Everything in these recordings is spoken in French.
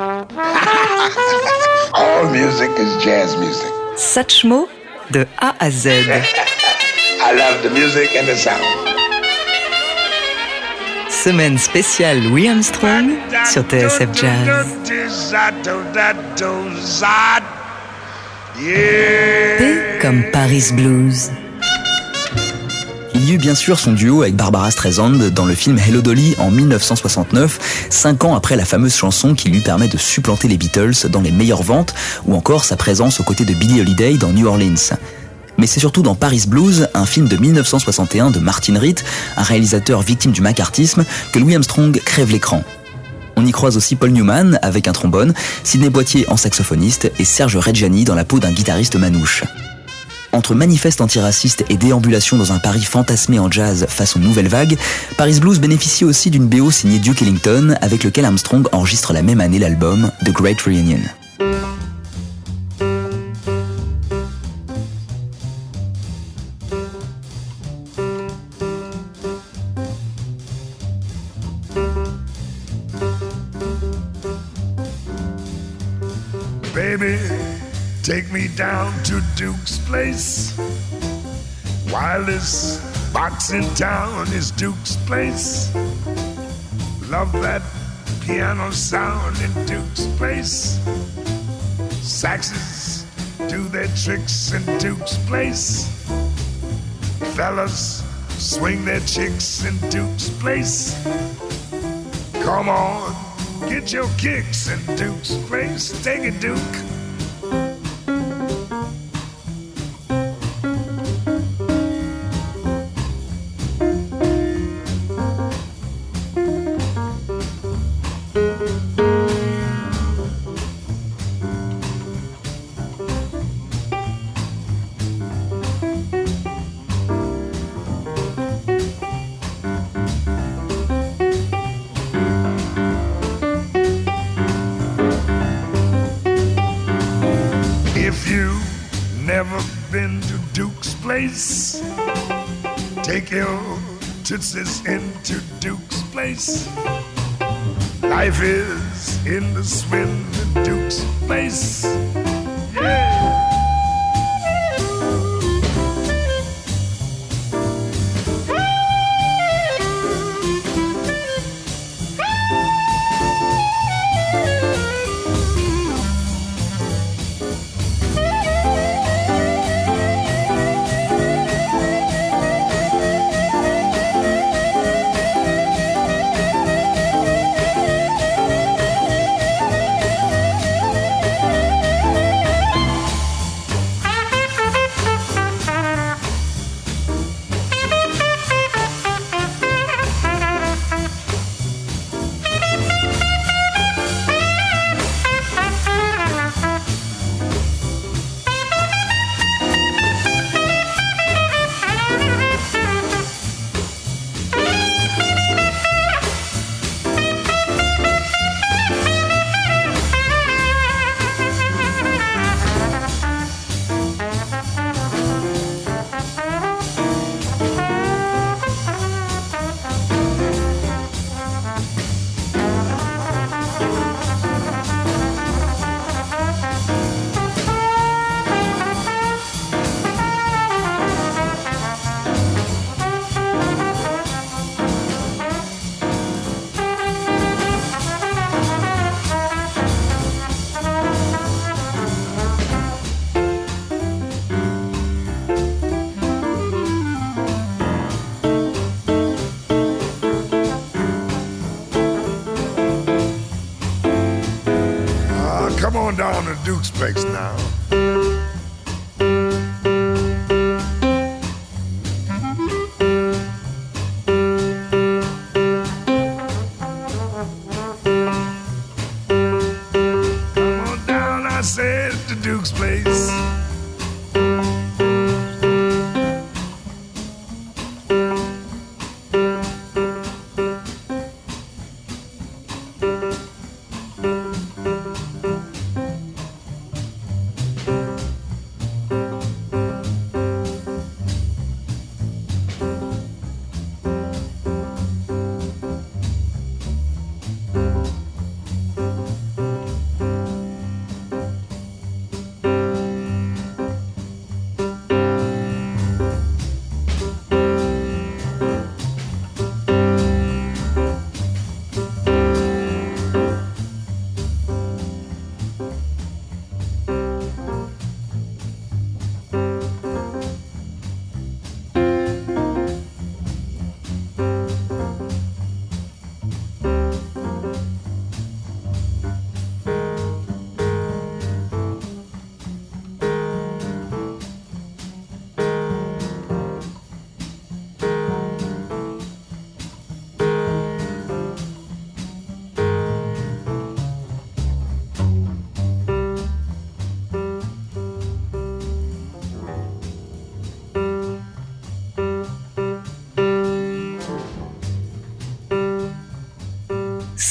All music is jazz music. Satchmo de A à Z. I love the music and the sound. Semaine spéciale Louis Armstrong sur TSF Jazz. P comme Paris Blues. Il y eut bien sûr son duo avec Barbara Streisand dans le film Hello Dolly en 1969, cinq ans après la fameuse chanson qui lui permet de supplanter les Beatles dans les meilleures ventes, ou encore sa présence aux côtés de Billie Holiday dans New Orleans. Mais c'est surtout dans Paris Blues, un film de 1961 de Martin Ritt, un réalisateur victime du macartisme, que Louis Armstrong crève l'écran. On y croise aussi Paul Newman avec un trombone, Sidney Boitier en saxophoniste et Serge Reggiani dans la peau d'un guitariste manouche. Entre manifeste antiraciste et déambulation dans un Paris fantasmé en jazz face aux nouvelles vagues, Paris Blues bénéficie aussi d'une BO signée Duke Ellington avec lequel Armstrong enregistre la même année l'album The Great Reunion. Wildest box in town is Duke's place. Love that piano sound in Duke's place. Saxes do their tricks in Duke's place. Fellas swing their chicks in Duke's place. Come on, get your kicks in Duke's place. Take it, Duke. Place, take your tootsies into Duke's place. Life is in the swim Duke's place.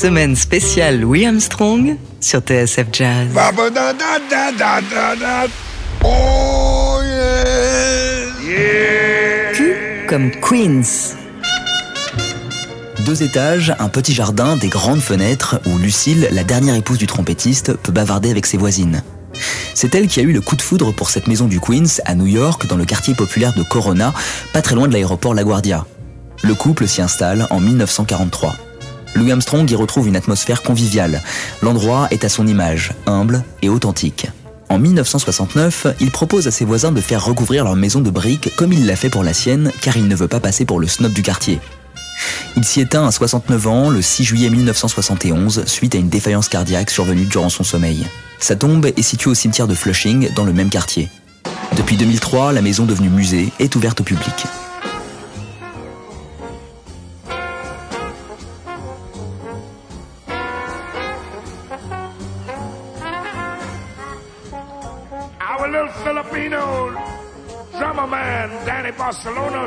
Semaine spéciale Louis Armstrong sur TSF Jazz. Oh yeah. Yeah. Q comme Queens. Deux étages, un petit jardin, des grandes fenêtres où Lucille, la dernière épouse du trompettiste, peut bavarder avec ses voisines. C'est elle qui a eu le coup de foudre pour cette maison du Queens à New York, dans le quartier populaire de Corona, pas très loin de l'aéroport LaGuardia. Le couple s'y installe en 1943. Louis Armstrong y retrouve une atmosphère conviviale. L'endroit est à son image, humble et authentique. En 1969, il propose à ses voisins de faire recouvrir leur maison de briques comme il l'a fait pour la sienne, car il ne veut pas passer pour le snob du quartier. Il s'y éteint à 69 ans le 6 juillet 1971 suite à une défaillance cardiaque survenue durant son sommeil. Sa tombe est située au cimetière de Flushing dans le même quartier. Depuis 2003, la maison devenue musée est ouverte au public.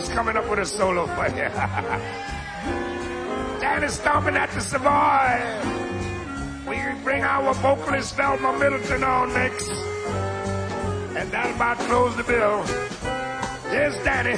Barcelona's coming up with a solo for you. Danny's stomping at the Savoy. We bring our vocalist Velma Middleton on next. And that'll about close the bill. Here's Danny.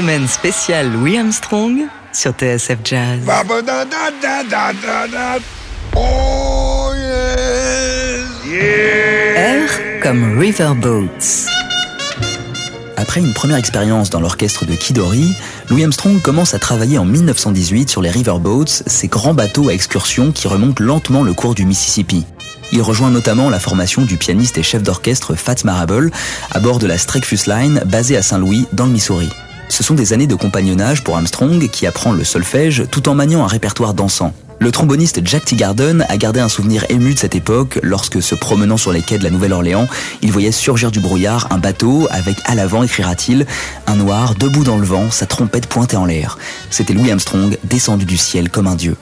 Semaine spéciale Louis Armstrong sur TSF Jazz. Oh yes. R comme Riverboats. Après une première expérience dans l'orchestre de Kidori, Louis Armstrong commence à travailler en 1918 sur les Riverboats, ces grands bateaux à excursion qui remontent lentement le cours du Mississippi. Il rejoint notamment la formation du pianiste et chef d'orchestre Fats Marable à bord de la Streckfus Line basée à Saint-Louis dans le Missouri. Ce sont des années de compagnonnage pour Armstrong qui apprend le solfège tout en maniant un répertoire dansant. Le tromboniste Jack Teagarden a gardé un souvenir ému de cette époque lorsque, se promenant sur les quais de la Nouvelle-Orléans, il voyait surgir du brouillard un bateau avec à l'avant, écrira-t-il, un noir debout dans le vent, sa trompette pointée en l'air. C'était Louis Armstrong, descendu du ciel comme un dieu.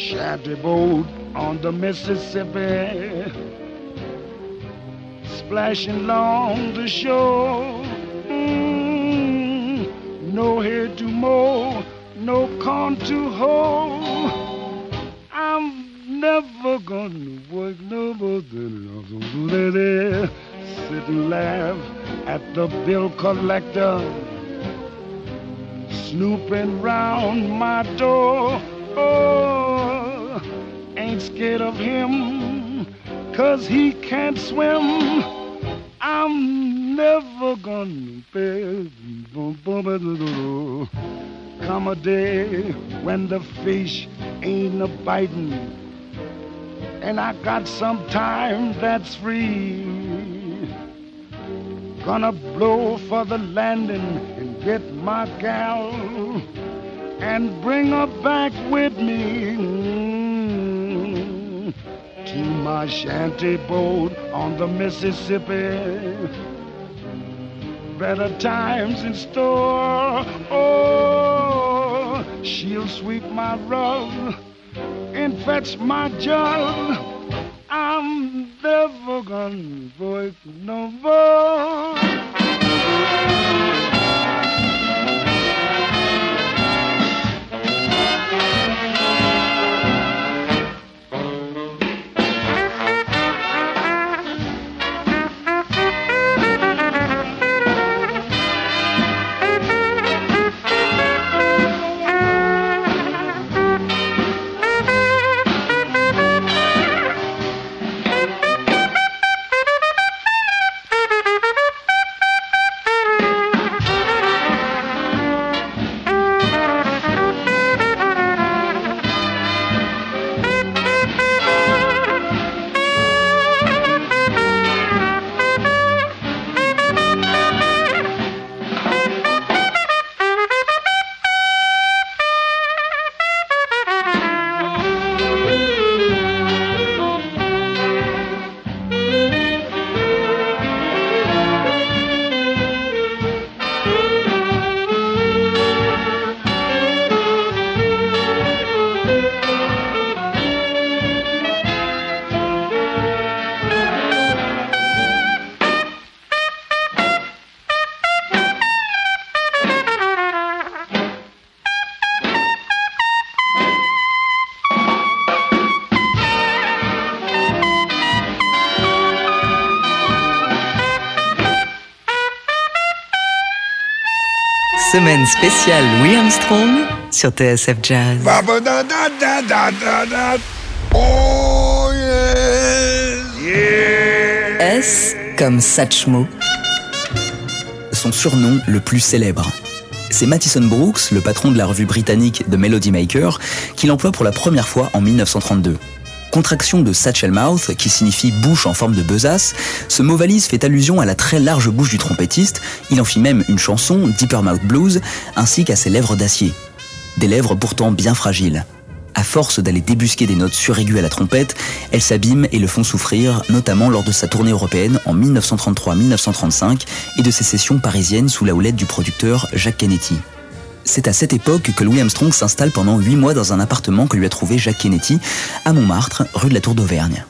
Shanty boat on the Mississippi, splashing along the shore. Mm, no head to mow, no corn to hoe. I'm never gonna work no more than there. Sit and laugh at the bill collector, snooping round my door. Oh, scared of him, cause he can't swim. I'm never gonna pay. Come a day when the fish ain't a biting, and I got some time that's free. Gonna blow for the landing and get my gal and bring her back with me to my shanty boat on the Mississippi. Better times in store. Oh, she'll sweep my rug and fetch my jug. I'm never gonna work no more. Spéciale Louis Armstrong sur TSF Jazz. Oh. Yeah. S comme Satchmo. Son surnom le plus célèbre. C'est Mattison Brooks, le patron de la revue britannique The Melody Maker, qui l'emploie pour la première fois en 1932. Contraction de Satchel Mouth, qui signifie bouche en forme de besace, ce mot valise fait allusion à la très large bouche du trompettiste, il en fit même une chanson, Deeper Mouth Blues, ainsi qu'à ses lèvres d'acier. Des lèvres pourtant bien fragiles. À force d'aller débusquer des notes suraiguës à la trompette, elles s'abîment et le font souffrir, notamment lors de sa tournée européenne en 1933-1935 et de ses sessions parisiennes sous la houlette du producteur Jacques Kennedy. C'est à cette époque que Louis Armstrong s'installe pendant 8 mois dans un appartement que lui a trouvé Jacques Kennedy à Montmartre, rue de la Tour d'Auvergne.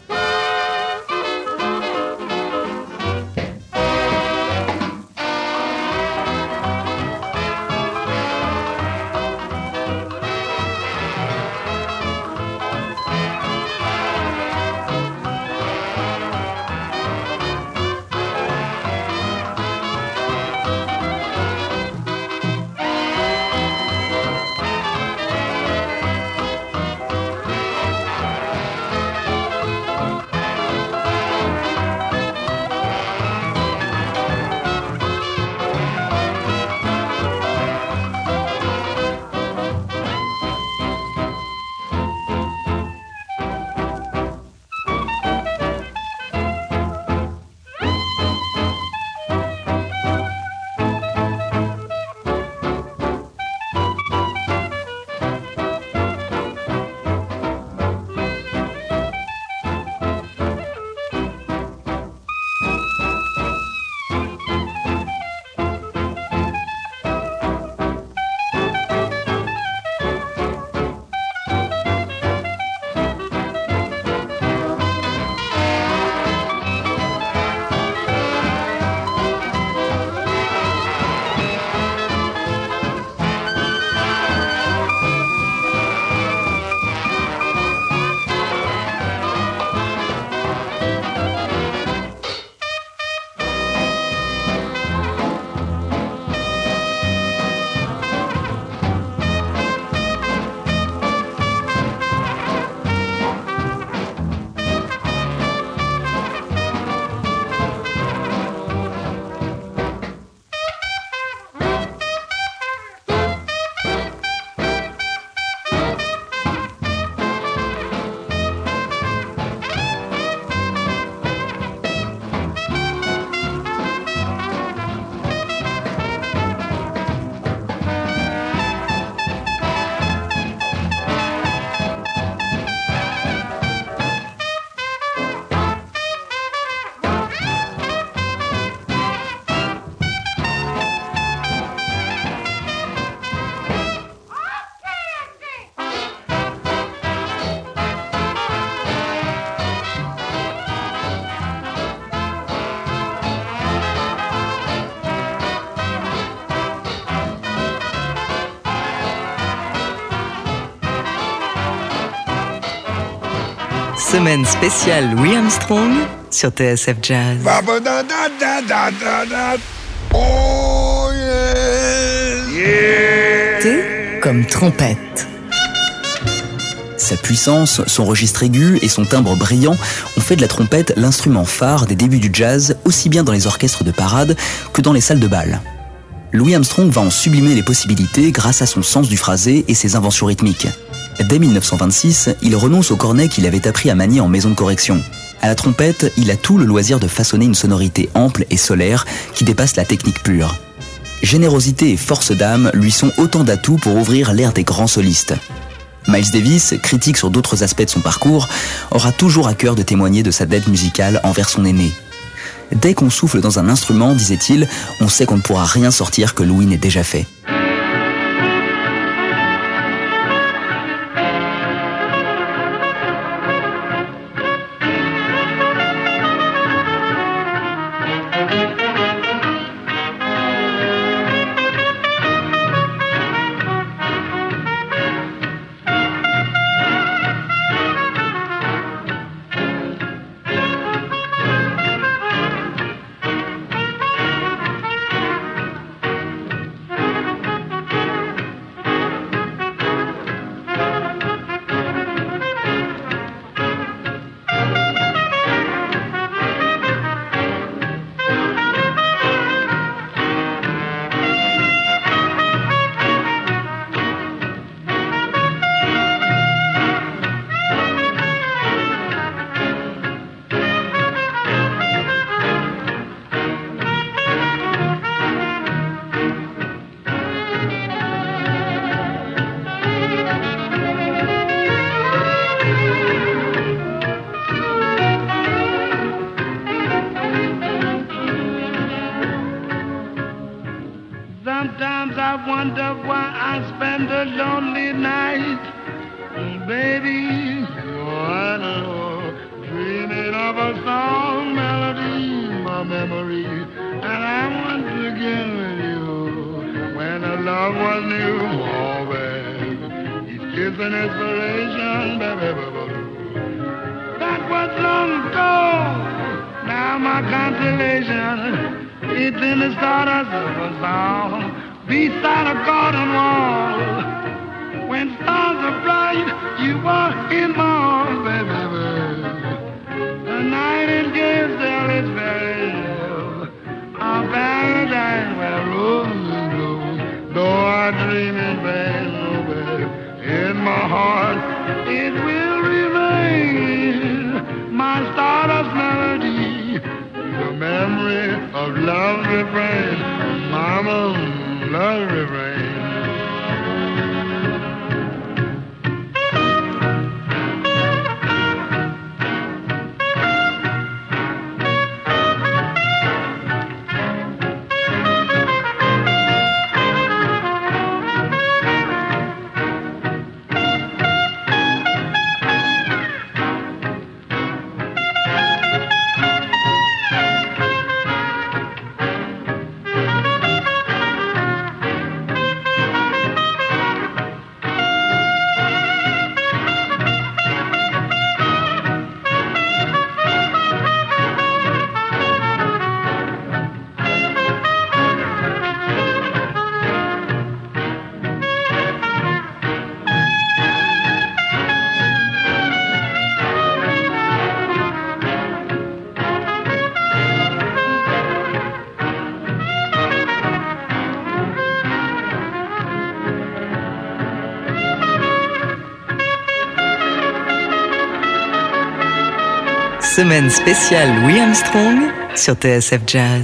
Semaine spéciale Louis Armstrong sur TSF Jazz. Oh. T comme trompette. Sa puissance, son registre aigu et son timbre brillant ont fait de la trompette l'instrument phare des débuts du jazz, aussi bien dans les orchestres de parade que dans les salles de bal. Louis Armstrong va en sublimer les possibilités grâce à son sens du phrasé et ses inventions rythmiques. Dès 1926, il renonce au cornet qu'il avait appris à manier en maison de correction. À la trompette, il a tout le loisir de façonner une sonorité ample et solaire qui dépasse la technique pure. Générosité et force d'âme lui sont autant d'atouts pour ouvrir l'ère des grands solistes. Miles Davis, critique sur d'autres aspects de son parcours, aura toujours à cœur de témoigner de sa dette musicale envers son aîné. Dès qu'on souffle dans un instrument, disait-il, on sait qu'on ne pourra rien sortir que Louis n'ait déjà fait. Love was new. Oh, baby, kiss an inspiration, baby, baby. That was long ago. Now my consolation. It's in the stardust of a song beside a garden wall. When stars are bright, you are in my arms, baby. The nightingale still is very ill. A paradise where roses Though I dream in vain, oh baby, in my heart it will remain my stardust melody the memory of love refrain, mama, love refrain. Semaine spéciale Louis Armstrong sur TSF Jazz.